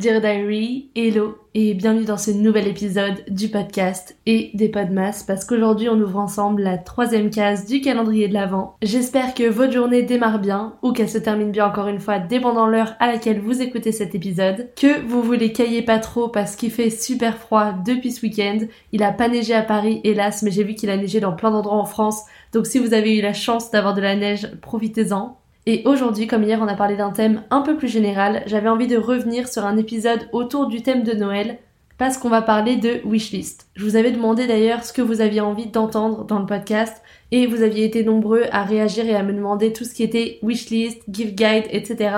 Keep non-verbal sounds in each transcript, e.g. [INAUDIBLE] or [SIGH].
Dear Diary, hello et bienvenue dans ce nouvel épisode du podcast et des Podmas parce qu'aujourd'hui on ouvre ensemble la troisième case du calendrier de l'Avent. J'espère que votre journée démarre bien ou qu'elle se termine bien encore une fois dépendant l'heure à laquelle vous écoutez cet épisode, que vous voulez cailler pas trop parce qu'il fait super froid depuis ce week-end. Il a pas neigé à Paris hélas mais j'ai vu qu'il a neigé dans plein d'endroits en France donc si vous avez eu la chance d'avoir de la neige profitez-en. Et aujourd'hui, comme hier on a parlé d'un thème un peu plus général, j'avais envie de revenir sur un épisode autour du thème de Noël, parce qu'on va parler de wishlist. Je vous avais demandé d'ailleurs ce que vous aviez envie d'entendre dans le podcast, et vous aviez été nombreux à réagir et à me demander tout ce qui était wishlist, gift guide, etc.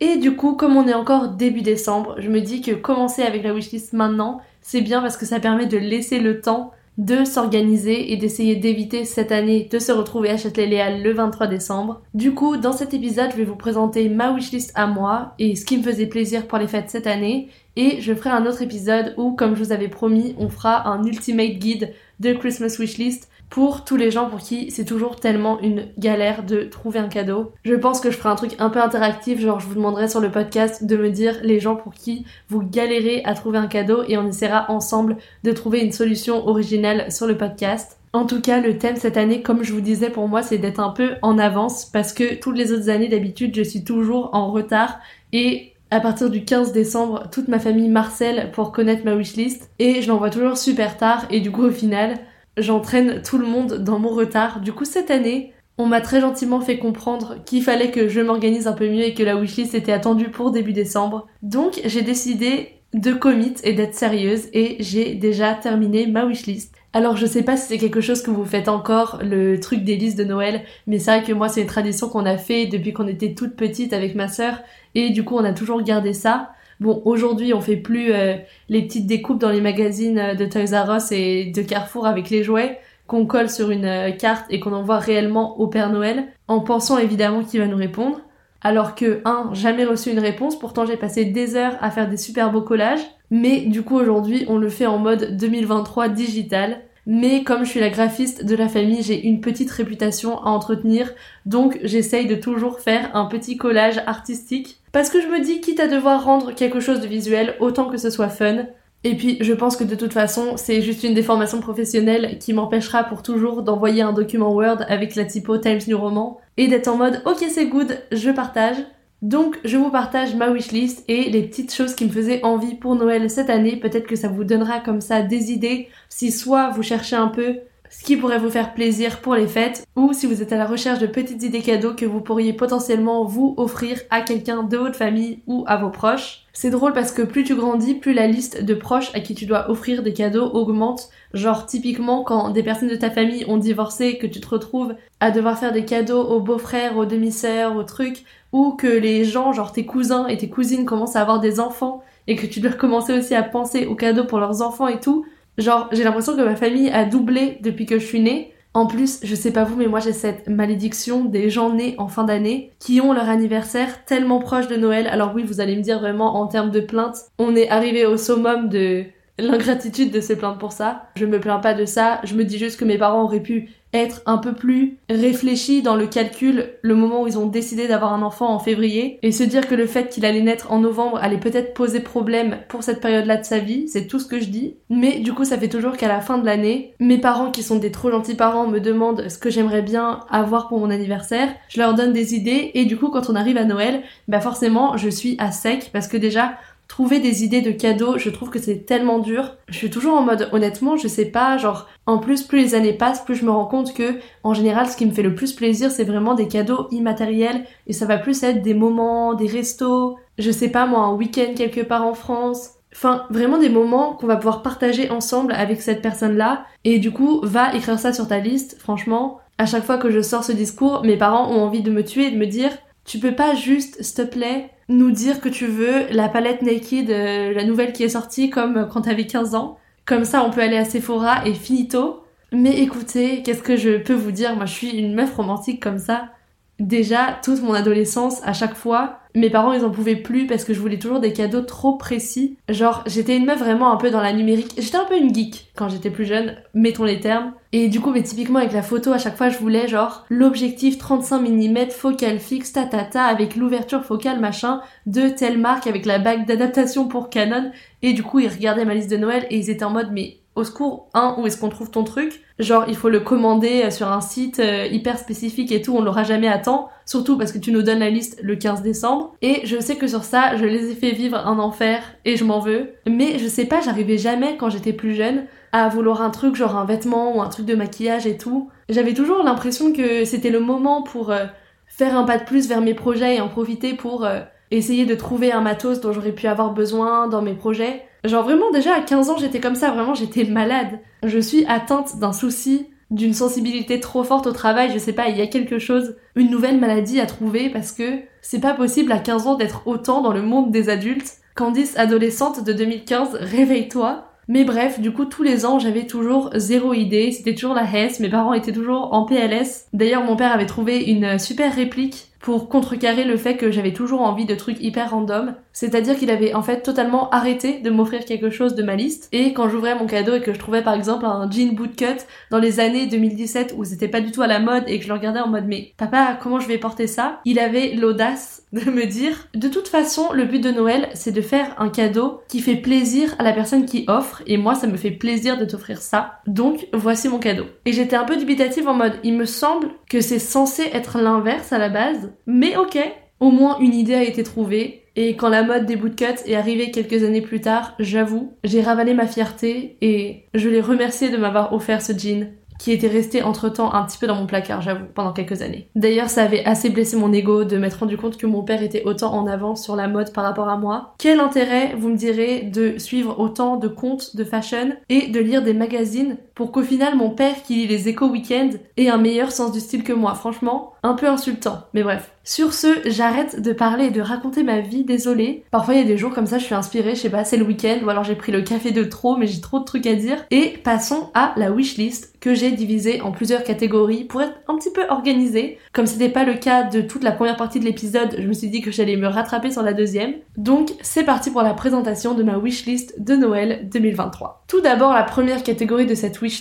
Et du coup, comme on est encore début décembre, je me dis que commencer avec la wishlist maintenant, c'est bien parce que ça permet de laisser le temps de s'organiser et d'essayer d'éviter cette année de se retrouver à Châtelet-Léal le 23 décembre. Du coup, dans cet épisode, je vais vous présenter ma wishlist à moi et ce qui me faisait plaisir pour les fêtes cette année. Et je ferai un autre épisode où, comme je vous avais promis, on fera un ultimate guide de Christmas wishlist pour tous les gens pour qui c'est toujours tellement une galère de trouver un cadeau. Je pense que je ferai un truc un peu interactif, genre je vous demanderai sur le podcast de me dire les gens pour qui vous galérez à trouver un cadeau et on essaiera ensemble de trouver une solution originale sur le podcast. En tout cas, le thème cette année, comme je vous disais pour moi, c'est d'être un peu en avance parce que toutes les autres années d'habitude, je suis toujours en retard et à partir du 15 décembre, toute ma famille marcelle pour connaître ma wishlist et je l'envoie toujours super tard et du coup au final, j'entraîne tout le monde dans mon retard. Du coup, cette année, on m'a très gentiment fait comprendre qu'il fallait que je m'organise un peu mieux et que la wishlist était attendue pour début décembre. Donc, j'ai décidé de commit et d'être sérieuse et j'ai déjà terminé ma wishlist. Alors je sais pas si c'est quelque chose que vous faites encore, le truc des listes de Noël, mais c'est vrai que moi c'est une tradition qu'on a fait depuis qu'on était toute petite avec ma sœur et du coup on a toujours gardé ça. Bon, aujourd'hui, on fait plus euh, les petites découpes dans les magazines euh, de Toys R Us et de Carrefour avec les jouets qu'on colle sur une euh, carte et qu'on envoie réellement au Père Noël, en pensant évidemment qu'il va nous répondre. Alors que, un, jamais reçu une réponse, pourtant j'ai passé des heures à faire des super beaux collages, mais du coup aujourd'hui on le fait en mode 2023 digital, mais comme je suis la graphiste de la famille, j'ai une petite réputation à entretenir, donc j'essaye de toujours faire un petit collage artistique. Parce que je me dis, quitte à devoir rendre quelque chose de visuel, autant que ce soit fun. Et puis je pense que de toute façon, c'est juste une déformation professionnelle qui m'empêchera pour toujours d'envoyer un document Word avec la typo Times New Roman et d'être en mode ok c'est good, je partage. Donc je vous partage ma wishlist et les petites choses qui me faisaient envie pour Noël cette année. Peut-être que ça vous donnera comme ça des idées si soit vous cherchez un peu ce qui pourrait vous faire plaisir pour les fêtes ou si vous êtes à la recherche de petites idées cadeaux que vous pourriez potentiellement vous offrir à quelqu'un de votre famille ou à vos proches. C'est drôle parce que plus tu grandis, plus la liste de proches à qui tu dois offrir des cadeaux augmente. Genre typiquement quand des personnes de ta famille ont divorcé, que tu te retrouves à devoir faire des cadeaux aux beaux-frères, aux demi-sœurs, aux trucs, ou que les gens, genre tes cousins et tes cousines commencent à avoir des enfants et que tu dois commencer aussi à penser aux cadeaux pour leurs enfants et tout. Genre j'ai l'impression que ma famille a doublé depuis que je suis née en plus, je sais pas vous, mais moi j'ai cette malédiction des gens nés en fin d'année qui ont leur anniversaire tellement proche de Noël. Alors oui, vous allez me dire vraiment en termes de plainte, on est arrivé au summum de l'ingratitude de se plaindre pour ça. Je me plains pas de ça, je me dis juste que mes parents auraient pu être un peu plus réfléchis dans le calcul le moment où ils ont décidé d'avoir un enfant en février et se dire que le fait qu'il allait naître en novembre allait peut-être poser problème pour cette période-là de sa vie, c'est tout ce que je dis. Mais du coup, ça fait toujours qu'à la fin de l'année, mes parents qui sont des trop gentils parents me demandent ce que j'aimerais bien avoir pour mon anniversaire, je leur donne des idées et du coup, quand on arrive à Noël, bah forcément, je suis à sec parce que déjà, trouver des idées de cadeaux, je trouve que c'est tellement dur. Je suis toujours en mode honnêtement, je sais pas, genre en plus plus les années passent, plus je me rends compte que en général ce qui me fait le plus plaisir, c'est vraiment des cadeaux immatériels et ça va plus être des moments, des restos, je sais pas moi, un week-end quelque part en France. Enfin, vraiment des moments qu'on va pouvoir partager ensemble avec cette personne-là. Et du coup, va écrire ça sur ta liste. Franchement, à chaque fois que je sors ce discours, mes parents ont envie de me tuer et de me dire, tu peux pas juste, s'il te plaît, nous dire que tu veux la palette Naked, euh, la nouvelle qui est sortie, comme quand t'avais 15 ans. Comme ça, on peut aller à Sephora et finito. Mais écoutez, qu'est-ce que je peux vous dire? Moi, je suis une meuf romantique comme ça. Déjà, toute mon adolescence, à chaque fois, mes parents, ils en pouvaient plus parce que je voulais toujours des cadeaux trop précis. Genre, j'étais une meuf vraiment un peu dans la numérique. J'étais un peu une geek quand j'étais plus jeune, mettons les termes. Et du coup, mais typiquement avec la photo, à chaque fois, je voulais genre l'objectif 35 mm focal fixe, ta avec l'ouverture focale machin de telle marque avec la bague d'adaptation pour Canon. Et du coup, ils regardaient ma liste de Noël et ils étaient en mode mais au secours, un, où est-ce qu'on trouve ton truc? Genre, il faut le commander euh, sur un site euh, hyper spécifique et tout, on l'aura jamais à temps, surtout parce que tu nous donnes la liste le 15 décembre. Et je sais que sur ça, je les ai fait vivre un enfer et je m'en veux. Mais je sais pas, j'arrivais jamais quand j'étais plus jeune à vouloir un truc, genre un vêtement ou un truc de maquillage et tout. J'avais toujours l'impression que c'était le moment pour euh, faire un pas de plus vers mes projets et en profiter pour essayer de trouver un matos dont j'aurais pu avoir besoin dans mes projets. Genre vraiment déjà à 15 ans j'étais comme ça, vraiment j'étais malade. Je suis atteinte d'un souci, d'une sensibilité trop forte au travail, je sais pas, il y a quelque chose, une nouvelle maladie à trouver parce que c'est pas possible à 15 ans d'être autant dans le monde des adultes. Candice adolescente de 2015, réveille-toi. Mais bref, du coup, tous les ans, j'avais toujours zéro idée. C'était toujours la hesse. Mes parents étaient toujours en PLS. D'ailleurs, mon père avait trouvé une super réplique pour contrecarrer le fait que j'avais toujours envie de trucs hyper random. C'est-à-dire qu'il avait en fait totalement arrêté de m'offrir quelque chose de ma liste. Et quand j'ouvrais mon cadeau et que je trouvais par exemple un jean bootcut dans les années 2017 où c'était pas du tout à la mode et que je le regardais en mode mais papa comment je vais porter ça? Il avait l'audace [LAUGHS] de me dire de toute façon le but de Noël c'est de faire un cadeau qui fait plaisir à la personne qui offre et moi ça me fait plaisir de t'offrir ça. Donc voici mon cadeau. Et j'étais un peu dubitative en mode il me semble que c'est censé être l'inverse à la base mais ok, au moins une idée a été trouvée. Et quand la mode des bootcuts est arrivée quelques années plus tard, j'avoue, j'ai ravalé ma fierté et je l'ai remercié de m'avoir offert ce jean qui était resté entre-temps un petit peu dans mon placard, j'avoue, pendant quelques années. D'ailleurs, ça avait assez blessé mon ego de m'être rendu compte que mon père était autant en avance sur la mode par rapport à moi. Quel intérêt, vous me direz, de suivre autant de comptes de fashion et de lire des magazines pour qu'au final mon père qui lit les échos week-end ait un meilleur sens du style que moi. Franchement, un peu insultant. Mais bref. Sur ce, j'arrête de parler et de raconter ma vie, désolée. Parfois il y a des jours comme ça, je suis inspirée, je sais pas, c'est le week-end, ou alors j'ai pris le café de trop, mais j'ai trop de trucs à dire. Et passons à la wishlist que j'ai divisée en plusieurs catégories pour être un petit peu organisée. Comme c'était pas le cas de toute la première partie de l'épisode, je me suis dit que j'allais me rattraper sur la deuxième. Donc c'est parti pour la présentation de ma wishlist de Noël 2023. Tout d'abord, la première catégorie de cette wishlist,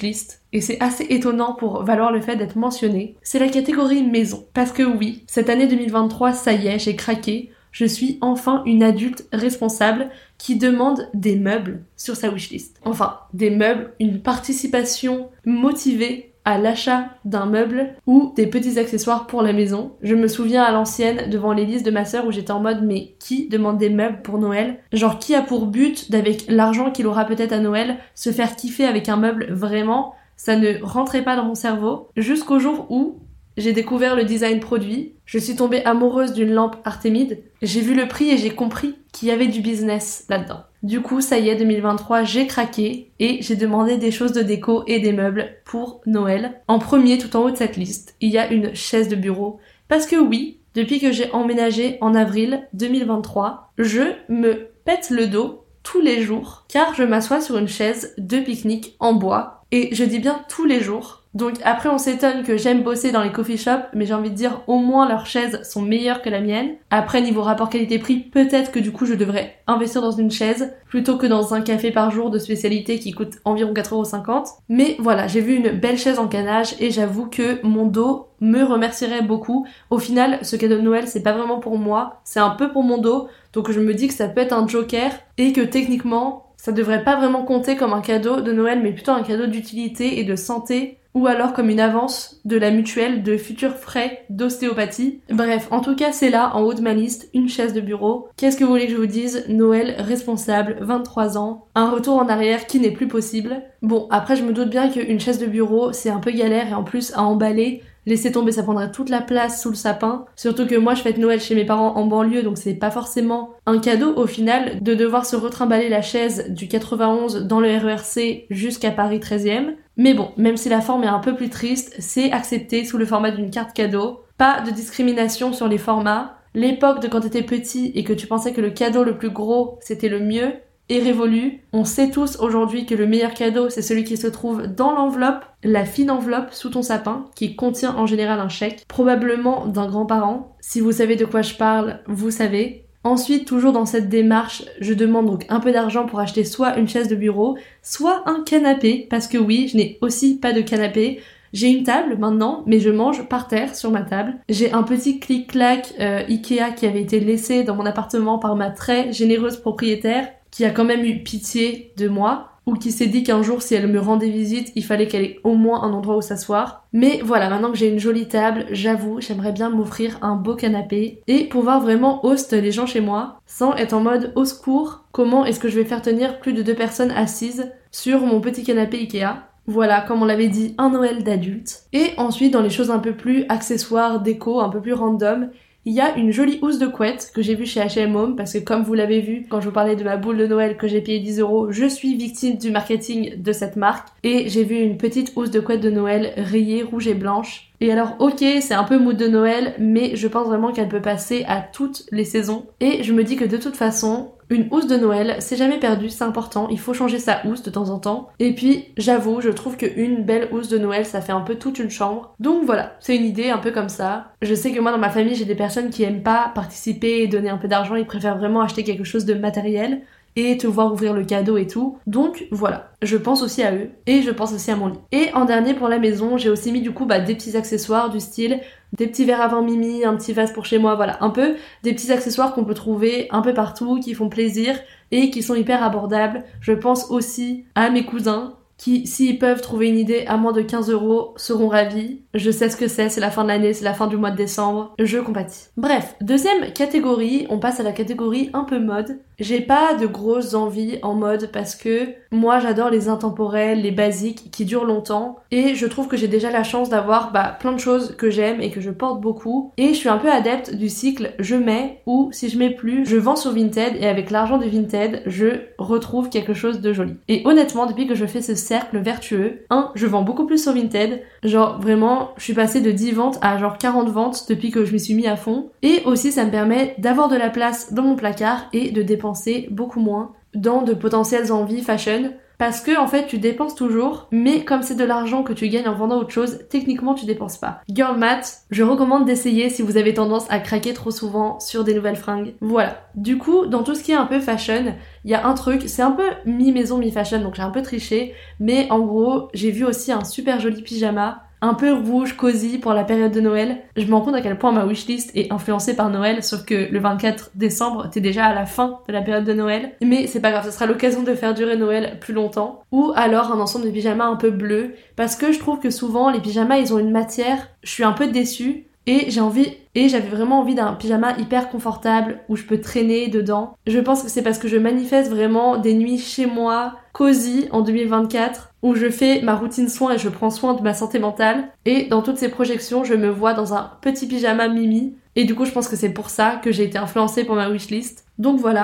et c'est assez étonnant pour valoir le fait d'être mentionné, c'est la catégorie maison. Parce que oui, cette année 2023, ça y est, j'ai craqué, je suis enfin une adulte responsable qui demande des meubles sur sa wishlist. Enfin, des meubles, une participation motivée à l'achat d'un meuble ou des petits accessoires pour la maison. Je me souviens à l'ancienne devant les listes de ma sœur où j'étais en mode mais qui demande des meubles pour Noël? Genre qui a pour but d'avec l'argent qu'il aura peut-être à Noël se faire kiffer avec un meuble vraiment? Ça ne rentrait pas dans mon cerveau jusqu'au jour où j'ai découvert le design produit, je suis tombée amoureuse d'une lampe Artemide, j'ai vu le prix et j'ai compris qu'il y avait du business là-dedans. Du coup, ça y est, 2023, j'ai craqué et j'ai demandé des choses de déco et des meubles pour Noël. En premier, tout en haut de cette liste, il y a une chaise de bureau. Parce que oui, depuis que j'ai emménagé en avril 2023, je me pète le dos tous les jours car je m'assois sur une chaise de pique-nique en bois et je dis bien tous les jours Donc après on s'étonne que j'aime bosser dans les coffee shops, mais j'ai envie de dire au moins leurs chaises sont meilleures que la mienne. Après niveau rapport qualité-prix, peut-être que du coup je devrais investir dans une chaise plutôt que dans un café par jour de spécialité qui coûte environ 4,50€. Mais voilà, j'ai vu une belle chaise en canage et j'avoue que mon dos me remercierait beaucoup. Au final, ce cadeau de Noël, c'est pas vraiment pour moi, c'est un peu pour mon dos. Donc je me dis que ça peut être un joker et que techniquement, ça devrait pas vraiment compter comme un cadeau de Noël, mais plutôt un cadeau d'utilité et de santé ou alors comme une avance de la mutuelle de futurs frais d'ostéopathie. Bref, en tout cas, c'est là, en haut de ma liste, une chaise de bureau. Qu'est-ce que vous voulez que je vous dise? Noël responsable, 23 ans, un retour en arrière qui n'est plus possible. Bon, après, je me doute bien qu'une chaise de bureau, c'est un peu galère et en plus à emballer. Laisser tomber, ça prendrait toute la place sous le sapin. Surtout que moi, je fête Noël chez mes parents en banlieue, donc c'est pas forcément un cadeau au final de devoir se retrimballer la chaise du 91 dans le RERC jusqu'à Paris 13e. Mais bon, même si la forme est un peu plus triste, c'est accepté sous le format d'une carte cadeau. Pas de discrimination sur les formats. L'époque de quand t'étais petit et que tu pensais que le cadeau le plus gros c'était le mieux est révolu. On sait tous aujourd'hui que le meilleur cadeau c'est celui qui se trouve dans l'enveloppe, la fine enveloppe sous ton sapin qui contient en général un chèque, probablement d'un grand-parent. Si vous savez de quoi je parle, vous savez. Ensuite, toujours dans cette démarche, je demande donc un peu d'argent pour acheter soit une chaise de bureau, soit un canapé, parce que oui, je n'ai aussi pas de canapé. J'ai une table maintenant, mais je mange par terre sur ma table. J'ai un petit clic-clac euh, Ikea qui avait été laissé dans mon appartement par ma très généreuse propriétaire, qui a quand même eu pitié de moi ou qui s'est dit qu'un jour si elle me rendait visite, il fallait qu'elle ait au moins un endroit où s'asseoir. Mais voilà, maintenant que j'ai une jolie table, j'avoue, j'aimerais bien m'offrir un beau canapé et pouvoir vraiment host les gens chez moi sans être en mode au secours, comment est-ce que je vais faire tenir plus de deux personnes assises sur mon petit canapé Ikea? Voilà, comme on l'avait dit, un Noël d'adulte. Et ensuite, dans les choses un peu plus accessoires, déco, un peu plus random, il y a une jolie housse de couette que j'ai vue chez H&M Home parce que comme vous l'avez vu quand je vous parlais de ma boule de Noël que j'ai payé 10 euros, je suis victime du marketing de cette marque et j'ai vu une petite housse de couette de Noël rayée rouge et blanche. Et alors ok, c'est un peu mood de Noël, mais je pense vraiment qu'elle peut passer à toutes les saisons. Et je me dis que de toute façon, une housse de Noël, c'est jamais perdu, c'est important, il faut changer sa housse de temps en temps. Et puis, j'avoue, je trouve qu'une belle housse de Noël, ça fait un peu toute une chambre. Donc voilà, c'est une idée un peu comme ça. Je sais que moi, dans ma famille, j'ai des personnes qui aiment pas participer et donner un peu d'argent, ils préfèrent vraiment acheter quelque chose de matériel et te voir ouvrir le cadeau et tout. Donc voilà, je pense aussi à eux et je pense aussi à mon lit. Et en dernier pour la maison, j'ai aussi mis du coup bah, des petits accessoires du style des petits verres avant Mimi, un petit vase pour chez moi, voilà, un peu des petits accessoires qu'on peut trouver un peu partout, qui font plaisir et qui sont hyper abordables. Je pense aussi à mes cousins qui, s'ils peuvent trouver une idée à moins de 15 euros, seront ravis. Je sais ce que c'est, c'est la fin de l'année, c'est la fin du mois de décembre, je compatis. Bref, deuxième catégorie, on passe à la catégorie un peu mode. J'ai pas de grosses envies en mode parce que moi j'adore les intemporels, les basiques qui durent longtemps et je trouve que j'ai déjà la chance d'avoir bah, plein de choses que j'aime et que je porte beaucoup et je suis un peu adepte du cycle je mets ou si je mets plus, je vends sur Vinted et avec l'argent de Vinted, je retrouve quelque chose de joli. Et honnêtement, depuis que je fais ce cercle vertueux, un, je vends beaucoup plus sur Vinted, genre vraiment, je suis passée de 10 ventes à genre 40 ventes depuis que je m'y suis mis à fond et aussi ça me permet d'avoir de la place dans mon placard et de dépenser beaucoup moins dans de potentielles envies fashion. Parce que en fait tu dépenses toujours mais comme c'est de l'argent que tu gagnes en vendant autre chose techniquement tu dépenses pas. Girl math je recommande d'essayer si vous avez tendance à craquer trop souvent sur des nouvelles fringues. Voilà. Du coup dans tout ce qui est un peu fashion il y a un truc c'est un peu mi maison mi fashion donc j'ai un peu triché mais en gros j'ai vu aussi un super joli pyjama un peu rouge, cosy pour la période de Noël. Je me rends compte à quel point ma wishlist est influencée par Noël, sauf que le 24 décembre, t'es déjà à la fin de la période de Noël. Mais c'est pas grave, ce sera l'occasion de faire durer Noël plus longtemps. Ou alors un ensemble de pyjamas un peu bleu, parce que je trouve que souvent les pyjamas ils ont une matière, je suis un peu déçue. Et j'ai envie, et j'avais vraiment envie d'un pyjama hyper confortable où je peux traîner dedans. Je pense que c'est parce que je manifeste vraiment des nuits chez moi, cosy en 2024 où je fais ma routine soin et je prends soin de ma santé mentale. Et dans toutes ces projections, je me vois dans un petit pyjama mimi. Et du coup, je pense que c'est pour ça que j'ai été influencée pour ma wishlist. Donc voilà.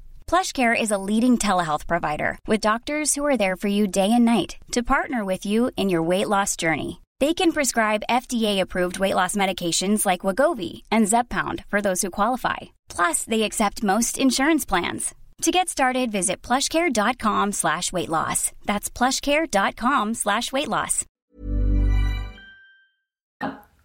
PlushCare is a leading telehealth provider with doctors who are there for you day and night to partner with you in your weight loss journey. They can prescribe FDA-approved weight loss medications like Wagovi and Zepbound for those who qualify. Plus, they accept most insurance plans. To get started, visit plushcare.com slash weight loss. That's plushcare.com slash weight loss.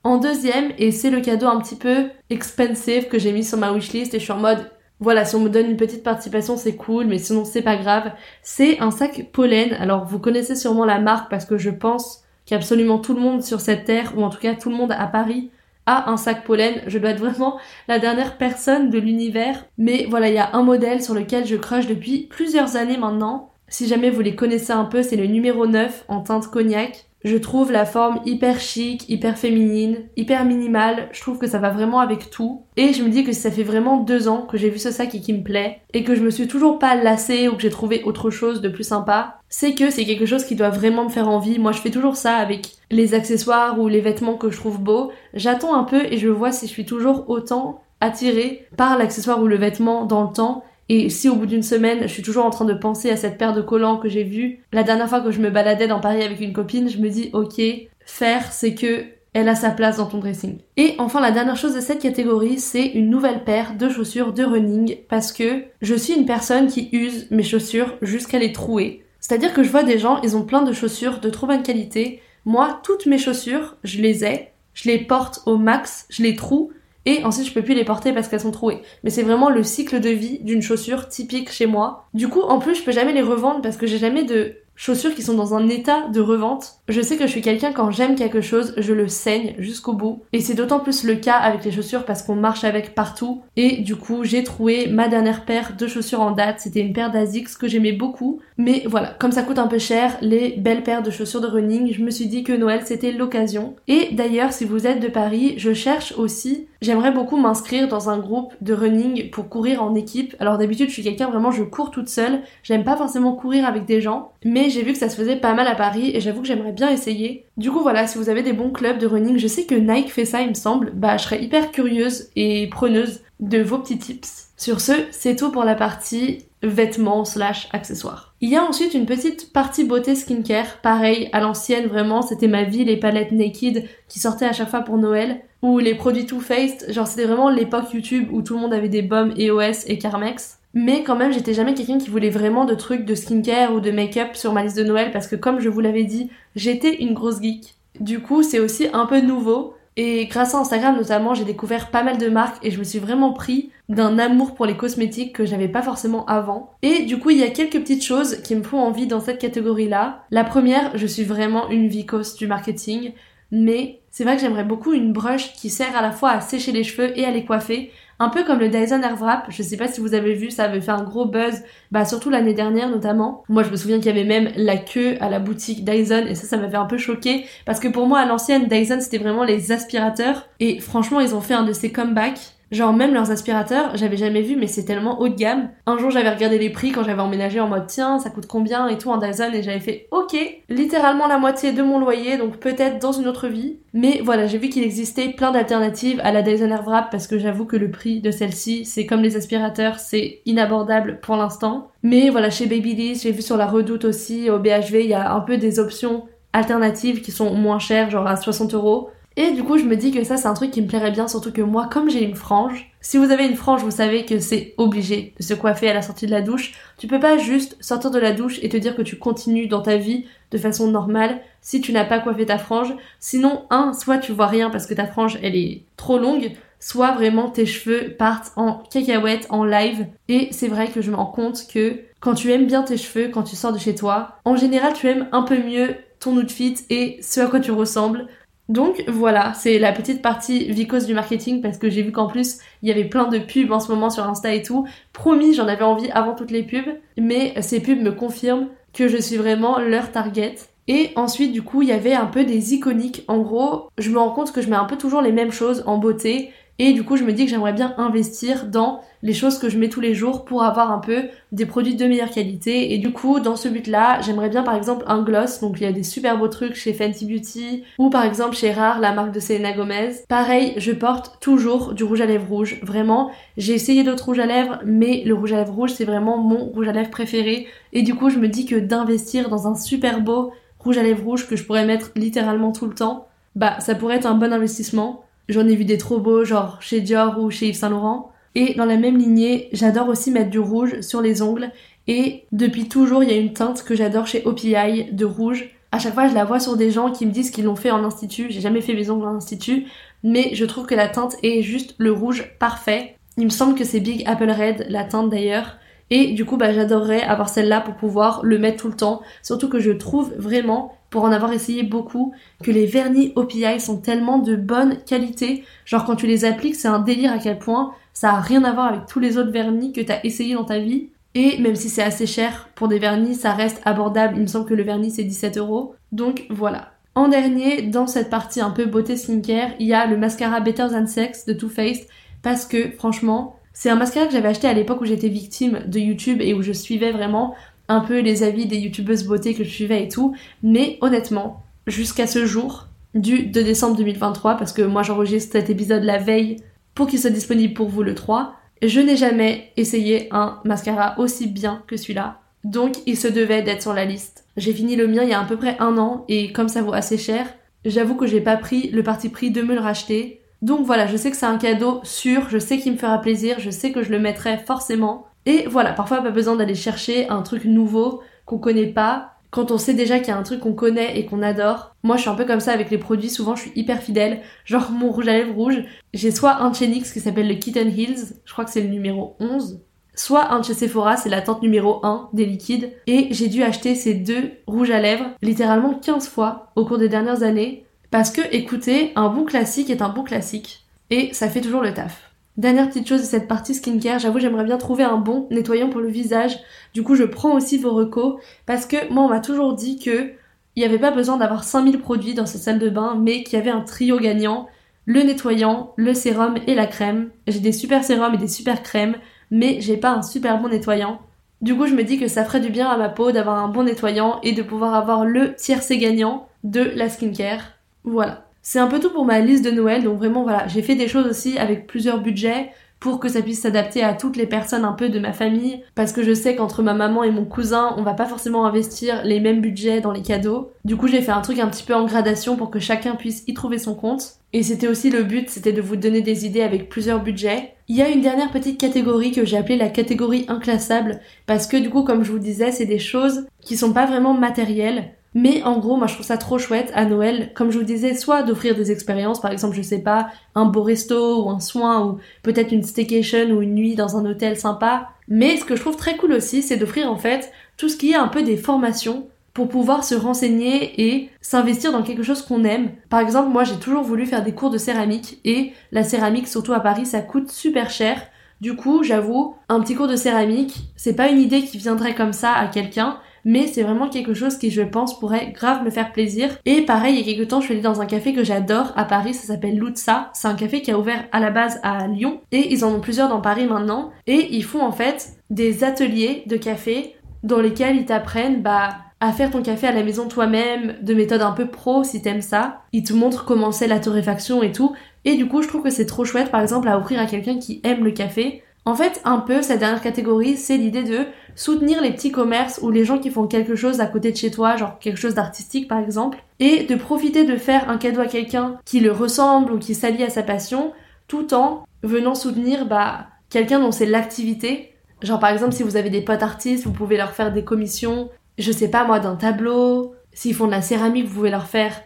En deuxième, et c'est le cadeau un petit peu expensive que j'ai mis sur ma wishlist et je suis en mode voilà, si on me donne une petite participation, c'est cool, mais sinon c'est pas grave. C'est un sac pollen. Alors vous connaissez sûrement la marque parce que je pense qu'absolument tout le monde sur cette terre, ou en tout cas tout le monde à Paris, a un sac pollen. Je dois être vraiment la dernière personne de l'univers. Mais voilà, il y a un modèle sur lequel je crush depuis plusieurs années maintenant. Si jamais vous les connaissez un peu, c'est le numéro 9 en teinte cognac. Je trouve la forme hyper chic, hyper féminine, hyper minimale. Je trouve que ça va vraiment avec tout. Et je me dis que ça fait vraiment deux ans que j'ai vu ce sac et qui me plaît, et que je me suis toujours pas lassée ou que j'ai trouvé autre chose de plus sympa, c'est que c'est quelque chose qui doit vraiment me faire envie. Moi, je fais toujours ça avec les accessoires ou les vêtements que je trouve beaux. J'attends un peu et je vois si je suis toujours autant attirée par l'accessoire ou le vêtement dans le temps et si au bout d'une semaine, je suis toujours en train de penser à cette paire de collants que j'ai vue, la dernière fois que je me baladais dans Paris avec une copine, je me dis, ok, faire, c'est que elle a sa place dans ton dressing. Et enfin, la dernière chose de cette catégorie, c'est une nouvelle paire de chaussures de running parce que je suis une personne qui use mes chaussures jusqu'à les trouer. C'est-à-dire que je vois des gens, ils ont plein de chaussures de trop bonne qualité. Moi, toutes mes chaussures, je les ai, je les porte au max, je les troue et ensuite je peux plus les porter parce qu'elles sont trouées. Mais c'est vraiment le cycle de vie d'une chaussure typique chez moi. Du coup, en plus, je peux jamais les revendre parce que j'ai jamais de chaussures qui sont dans un état de revente. Je sais que je suis quelqu'un quand j'aime quelque chose, je le saigne jusqu'au bout. Et c'est d'autant plus le cas avec les chaussures parce qu'on marche avec partout. Et du coup, j'ai trouvé ma dernière paire de chaussures en date. C'était une paire d'Asics que j'aimais beaucoup. Mais voilà, comme ça coûte un peu cher, les belles paires de chaussures de running, je me suis dit que Noël c'était l'occasion. Et d'ailleurs, si vous êtes de Paris, je cherche aussi, j'aimerais beaucoup m'inscrire dans un groupe de running pour courir en équipe. Alors d'habitude, je suis quelqu'un vraiment, je cours toute seule. J'aime pas forcément courir avec des gens. Mais j'ai vu que ça se faisait pas mal à Paris et j'avoue que j'aimerais bien essayer. Du coup voilà, si vous avez des bons clubs de running, je sais que Nike fait ça il me semble, bah je serais hyper curieuse et preneuse de vos petits tips. Sur ce, c'est tout pour la partie vêtements slash accessoires. Il y a ensuite une petite partie beauté skincare, pareil, à l'ancienne vraiment, c'était ma vie, les palettes Naked qui sortaient à chaque fois pour Noël, ou les produits Too Faced, genre c'était vraiment l'époque YouTube où tout le monde avait des baumes EOS et Carmex. Mais quand même, j'étais jamais quelqu'un qui voulait vraiment de trucs de skincare ou de make-up sur ma liste de Noël parce que comme je vous l'avais dit, j'étais une grosse geek. Du coup, c'est aussi un peu nouveau. Et grâce à Instagram notamment, j'ai découvert pas mal de marques et je me suis vraiment pris d'un amour pour les cosmétiques que j'avais pas forcément avant. Et du coup, il y a quelques petites choses qui me font envie dans cette catégorie-là. La première, je suis vraiment une vicose du marketing, mais c'est vrai que j'aimerais beaucoup une brush qui sert à la fois à sécher les cheveux et à les coiffer un peu comme le Dyson Airwrap, je sais pas si vous avez vu, ça avait fait un gros buzz, bah surtout l'année dernière notamment. Moi je me souviens qu'il y avait même la queue à la boutique Dyson et ça ça m'avait un peu choqué parce que pour moi à l'ancienne Dyson c'était vraiment les aspirateurs. Et franchement ils ont fait un de ces comebacks Genre même leurs aspirateurs, j'avais jamais vu mais c'est tellement haut de gamme. Un jour j'avais regardé les prix quand j'avais emménagé en mode tiens ça coûte combien et tout en Dyson et j'avais fait ok, littéralement la moitié de mon loyer donc peut-être dans une autre vie. Mais voilà j'ai vu qu'il existait plein d'alternatives à la Dyson Airwrap parce que j'avoue que le prix de celle-ci c'est comme les aspirateurs c'est inabordable pour l'instant. Mais voilà chez Babyliss j'ai vu sur la Redoute aussi au BHV il y a un peu des options alternatives qui sont moins chères genre à 60 euros et du coup, je me dis que ça, c'est un truc qui me plairait bien, surtout que moi, comme j'ai une frange, si vous avez une frange, vous savez que c'est obligé de se coiffer à la sortie de la douche. Tu peux pas juste sortir de la douche et te dire que tu continues dans ta vie de façon normale si tu n'as pas coiffé ta frange. Sinon, un, soit tu vois rien parce que ta frange, elle est trop longue, soit vraiment tes cheveux partent en cacahuète, en live. Et c'est vrai que je me rends compte que quand tu aimes bien tes cheveux, quand tu sors de chez toi, en général, tu aimes un peu mieux ton outfit et ce à quoi tu ressembles. Donc voilà, c'est la petite partie vicose du marketing parce que j'ai vu qu'en plus il y avait plein de pubs en ce moment sur Insta et tout. Promis, j'en avais envie avant toutes les pubs, mais ces pubs me confirment que je suis vraiment leur target. Et ensuite, du coup, il y avait un peu des iconiques. En gros, je me rends compte que je mets un peu toujours les mêmes choses en beauté Et du coup, je me dis que j'aimerais bien investir dans les choses que je mets tous les jours pour avoir un peu des produits de meilleure qualité. Et du coup, dans ce but-là, j'aimerais bien par exemple un gloss. Donc il y a des super beaux trucs chez Fenty Beauty ou par exemple chez Rare, la marque de Selena Gomez. Pareil, je porte toujours du rouge à lèvres rouge. Vraiment, j'ai essayé d'autres rouges à lèvres, mais le rouge à lèvres rouge, c'est vraiment mon rouge à lèvres préféré. Et du coup, je me dis que d'investir dans un super beau rouge à lèvres rouge que je pourrais mettre littéralement tout le temps, bah ça pourrait être un bon investissement. J'en ai vu des trop beaux, genre chez Dior ou chez Yves Saint Laurent. Et dans la même lignée, j'adore aussi mettre du rouge sur les ongles. Et depuis toujours, il y a une teinte que j'adore chez OPI de rouge. À chaque fois, je la vois sur des gens qui me disent qu'ils l'ont fait en institut. J'ai jamais fait mes ongles en institut, mais je trouve que la teinte est juste le rouge parfait. Il me semble que c'est Big Apple Red, la teinte d'ailleurs. Et du coup, bah, j'adorerais avoir celle-là pour pouvoir le mettre tout le temps. Surtout que je trouve vraiment, pour en avoir essayé beaucoup, que les vernis OPI sont tellement de bonne qualité. Genre quand tu les appliques, c'est un délire à quel point ça a rien à voir avec tous les autres vernis que t'as essayé dans ta vie. Et même si c'est assez cher pour des vernis, ça reste abordable. Il me semble que le vernis c'est 17 euros. Donc voilà. En dernier, dans cette partie un peu beauté skincare, il y a le mascara Better Than Sex de Too Faced parce que franchement, c'est un mascara que j'avais acheté à l'époque où j'étais victime de YouTube et où je suivais vraiment un peu les avis des youtubeuses beauté que je suivais et tout. Mais honnêtement, jusqu'à ce jour, du 2 décembre 2023, parce que moi j'enregistre cet épisode la veille pour qu'il soit disponible pour vous le 3, je n'ai jamais essayé un mascara aussi bien que celui-là. Donc il se devait d'être sur la liste. J'ai fini le mien il y a à peu près un an et comme ça vaut assez cher, j'avoue que j'ai pas pris le parti pris de me le racheter donc voilà, je sais que c'est un cadeau sûr, je sais qu'il me fera plaisir, je sais que je le mettrai forcément. Et voilà, parfois pas besoin d'aller chercher un truc nouveau qu'on connaît pas. Quand on sait déjà qu'il y a un truc qu'on connaît et qu'on adore. Moi je suis un peu comme ça avec les produits, souvent je suis hyper fidèle. Genre mon rouge à lèvres rouge, j'ai soit un de chez NYX qui s'appelle le Kitten Hills, je crois que c'est le numéro 11. Soit un de chez Sephora, c'est la tente numéro 1 des liquides. Et j'ai dû acheter ces deux rouges à lèvres littéralement 15 fois au cours des dernières années. Parce que, écoutez, un bon classique est un bon classique. Et ça fait toujours le taf. Dernière petite chose de cette partie skincare, j'avoue j'aimerais bien trouver un bon nettoyant pour le visage. Du coup je prends aussi vos recos parce que moi on m'a toujours dit que il n'y avait pas besoin d'avoir 5000 produits dans cette salle de bain mais qu'il y avait un trio gagnant, le nettoyant, le sérum et la crème. J'ai des super sérums et des super crèmes mais j'ai pas un super bon nettoyant. Du coup je me dis que ça ferait du bien à ma peau d'avoir un bon nettoyant et de pouvoir avoir le tiercé gagnant de la skincare. Voilà. C'est un peu tout pour ma liste de Noël, donc vraiment voilà, j'ai fait des choses aussi avec plusieurs budgets pour que ça puisse s'adapter à toutes les personnes un peu de ma famille, parce que je sais qu'entre ma maman et mon cousin, on va pas forcément investir les mêmes budgets dans les cadeaux. Du coup, j'ai fait un truc un petit peu en gradation pour que chacun puisse y trouver son compte. Et c'était aussi le but, c'était de vous donner des idées avec plusieurs budgets. Il y a une dernière petite catégorie que j'ai appelée la catégorie inclassable, parce que du coup, comme je vous disais, c'est des choses qui sont pas vraiment matérielles. Mais en gros, moi je trouve ça trop chouette à Noël, comme je vous disais, soit d'offrir des expériences, par exemple, je sais pas, un beau resto ou un soin ou peut-être une staycation ou une nuit dans un hôtel sympa. Mais ce que je trouve très cool aussi, c'est d'offrir en fait tout ce qui est un peu des formations pour pouvoir se renseigner et s'investir dans quelque chose qu'on aime. Par exemple, moi j'ai toujours voulu faire des cours de céramique et la céramique, surtout à Paris, ça coûte super cher. Du coup, j'avoue, un petit cours de céramique, c'est pas une idée qui viendrait comme ça à quelqu'un, mais c'est vraiment quelque chose qui je pense pourrait grave me faire plaisir. Et pareil, il y a quelques temps, je suis allée dans un café que j'adore à Paris, ça s'appelle Lutza. C'est un café qui a ouvert à la base à Lyon et ils en ont plusieurs dans Paris maintenant et ils font en fait des ateliers de café dans lesquels ils t'apprennent bah à faire ton café à la maison toi-même, de méthode un peu pro si t'aimes ça. Ils te montrent comment c'est la torréfaction et tout. Et du coup, je trouve que c'est trop chouette, par exemple, à offrir à quelqu'un qui aime le café. En fait, un peu, cette dernière catégorie, c'est l'idée de soutenir les petits commerces ou les gens qui font quelque chose à côté de chez toi, genre quelque chose d'artistique par exemple, et de profiter de faire un cadeau à quelqu'un qui le ressemble ou qui s'allie à sa passion, tout en venant soutenir bah, quelqu'un dont c'est l'activité. Genre par exemple si vous avez des potes artistes, vous pouvez leur faire des commissions, je sais pas moi, d'un tableau. S'ils font de la céramique, vous pouvez leur faire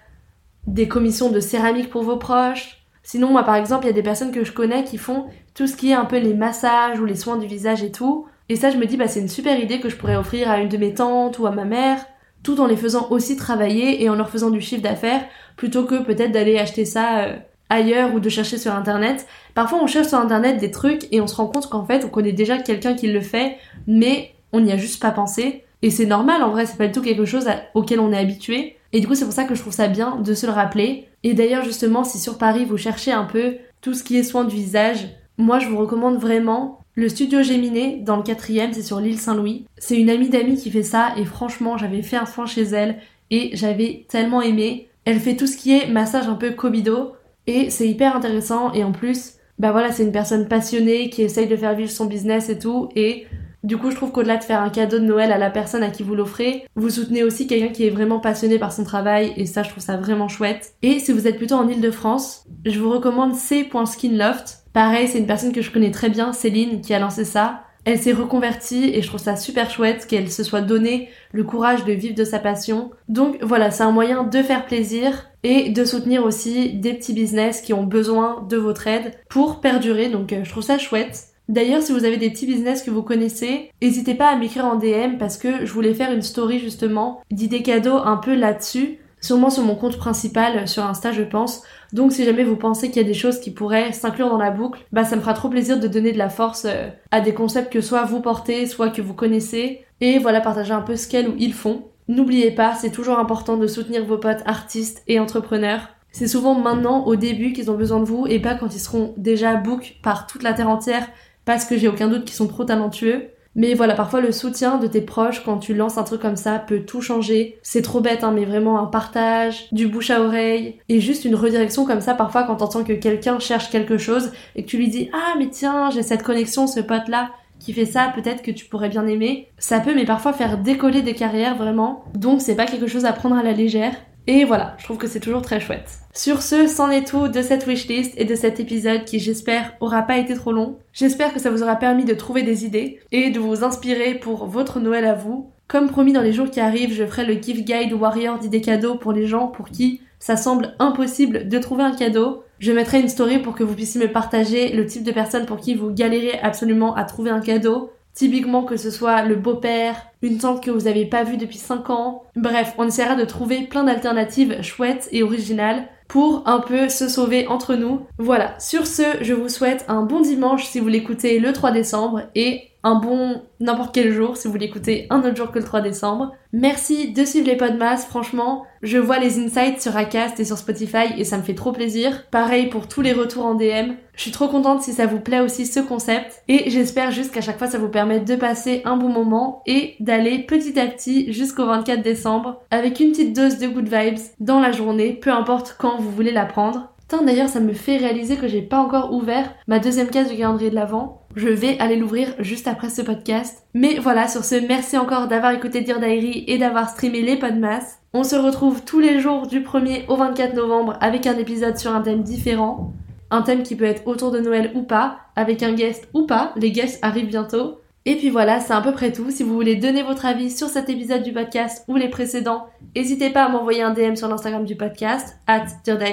des commissions de céramique pour vos proches. Sinon, moi par exemple, il y a des personnes que je connais qui font tout ce qui est un peu les massages ou les soins du visage et tout. Et ça, je me dis, bah, c'est une super idée que je pourrais offrir à une de mes tantes ou à ma mère, tout en les faisant aussi travailler et en leur faisant du chiffre d'affaires, plutôt que peut-être d'aller acheter ça euh, ailleurs ou de chercher sur internet. Parfois, on cherche sur internet des trucs et on se rend compte qu'en fait, on connaît déjà quelqu'un qui le fait, mais on n'y a juste pas pensé. Et c'est normal, en vrai, c'est pas du tout quelque chose auquel on est habitué. Et du coup, c'est pour ça que je trouve ça bien de se le rappeler. Et d'ailleurs, justement, si sur Paris, vous cherchez un peu tout ce qui est soin du visage, moi je vous recommande vraiment le studio Géminé dans le quatrième, c'est sur l'île Saint-Louis. C'est une amie d'amis qui fait ça et franchement j'avais fait un soin chez elle et j'avais tellement aimé. Elle fait tout ce qui est massage un peu cobido et c'est hyper intéressant et en plus bah voilà c'est une personne passionnée qui essaye de faire vivre son business et tout et du coup, je trouve qu'au-delà de faire un cadeau de Noël à la personne à qui vous l'offrez, vous soutenez aussi quelqu'un qui est vraiment passionné par son travail et ça, je trouve ça vraiment chouette. Et si vous êtes plutôt en Ile-de-France, je vous recommande c.skinloft. Pareil, c'est une personne que je connais très bien, Céline, qui a lancé ça. Elle s'est reconvertie et je trouve ça super chouette qu'elle se soit donné le courage de vivre de sa passion. Donc voilà, c'est un moyen de faire plaisir et de soutenir aussi des petits business qui ont besoin de votre aide pour perdurer. Donc euh, je trouve ça chouette. D'ailleurs, si vous avez des petits business que vous connaissez, n'hésitez pas à m'écrire en DM parce que je voulais faire une story justement d'idées cadeaux un peu là-dessus, sûrement sur mon compte principal sur Insta, je pense. Donc si jamais vous pensez qu'il y a des choses qui pourraient s'inclure dans la boucle, bah ça me fera trop plaisir de donner de la force euh, à des concepts que soit vous portez, soit que vous connaissez, et voilà partager un peu ce qu'elles ou ils font. N'oubliez pas, c'est toujours important de soutenir vos potes artistes et entrepreneurs. C'est souvent maintenant, au début, qu'ils ont besoin de vous et pas quand ils seront déjà book par toute la terre entière parce que j'ai aucun doute qu'ils sont trop talentueux. Mais voilà, parfois le soutien de tes proches quand tu lances un truc comme ça peut tout changer. C'est trop bête, hein, mais vraiment un partage, du bouche à oreille, et juste une redirection comme ça parfois quand t'entends que quelqu'un cherche quelque chose et que tu lui dis Ah mais tiens, j'ai cette connexion, ce pote là qui fait ça, peut-être que tu pourrais bien aimer. Ça peut mais parfois faire décoller des carrières vraiment. Donc c'est pas quelque chose à prendre à la légère. Et voilà, je trouve que c'est toujours très chouette. Sur ce, c'en est tout de cette wishlist et de cet épisode qui j'espère aura pas été trop long. J'espère que ça vous aura permis de trouver des idées et de vous inspirer pour votre Noël à vous. Comme promis dans les jours qui arrivent, je ferai le gift guide warrior d'idées cadeaux pour les gens pour qui ça semble impossible de trouver un cadeau. Je mettrai une story pour que vous puissiez me partager le type de personne pour qui vous galérez absolument à trouver un cadeau. Typiquement que ce soit le beau-père, une tante que vous avez pas vue depuis 5 ans. Bref, on essaiera de trouver plein d'alternatives chouettes et originales pour un peu se sauver entre nous. Voilà, sur ce, je vous souhaite un bon dimanche si vous l'écoutez le 3 décembre et un bon n'importe quel jour si vous l'écoutez un autre jour que le 3 décembre. Merci de suivre les podmas, franchement, je vois les insights sur Acast et sur Spotify et ça me fait trop plaisir. Pareil pour tous les retours en DM. Je suis trop contente si ça vous plaît aussi ce concept et j'espère juste qu'à chaque fois ça vous permet de passer un bon moment et d'aller petit à petit jusqu'au 24 décembre avec une petite dose de good vibes dans la journée, peu importe quand vous voulez la prendre. D'ailleurs, ça me fait réaliser que j'ai pas encore ouvert ma deuxième case du calendrier de l'Avent. Je vais aller l'ouvrir juste après ce podcast. Mais voilà, sur ce, merci encore d'avoir écouté Dear Diary et d'avoir streamé les podmas. On se retrouve tous les jours du 1er au 24 novembre avec un épisode sur un thème différent. Un thème qui peut être autour de Noël ou pas, avec un guest ou pas. Les guests arrivent bientôt. Et puis voilà, c'est à peu près tout. Si vous voulez donner votre avis sur cet épisode du podcast ou les précédents, n'hésitez pas à m'envoyer un DM sur l'Instagram du podcast, at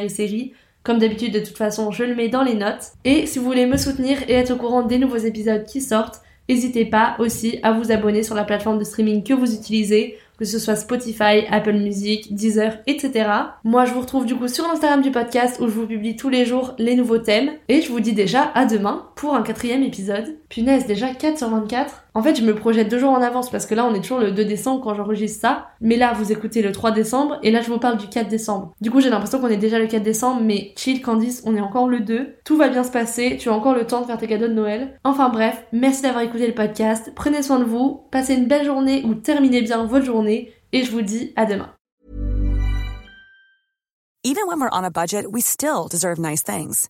Série. Comme d'habitude, de toute façon, je le mets dans les notes. Et si vous voulez me soutenir et être au courant des nouveaux épisodes qui sortent, n'hésitez pas aussi à vous abonner sur la plateforme de streaming que vous utilisez que ce soit Spotify, Apple Music, Deezer, etc. Moi, je vous retrouve du coup sur l'Instagram du podcast où je vous publie tous les jours les nouveaux thèmes. Et je vous dis déjà à demain pour un quatrième épisode. Punaise, déjà 4 sur 24. En fait, je me projette deux jours en avance parce que là, on est toujours le 2 décembre quand j'enregistre ça. Mais là, vous écoutez le 3 décembre et là, je vous parle du 4 décembre. Du coup, j'ai l'impression qu'on est déjà le 4 décembre, mais chill Candice, on est encore le 2. Tout va bien se passer, tu as encore le temps de faire tes cadeaux de Noël. Enfin bref, merci d'avoir écouté le podcast. Prenez soin de vous, passez une belle journée ou terminez bien votre journée et je vous dis à demain. Even when we're on a budget, we still deserve nice things.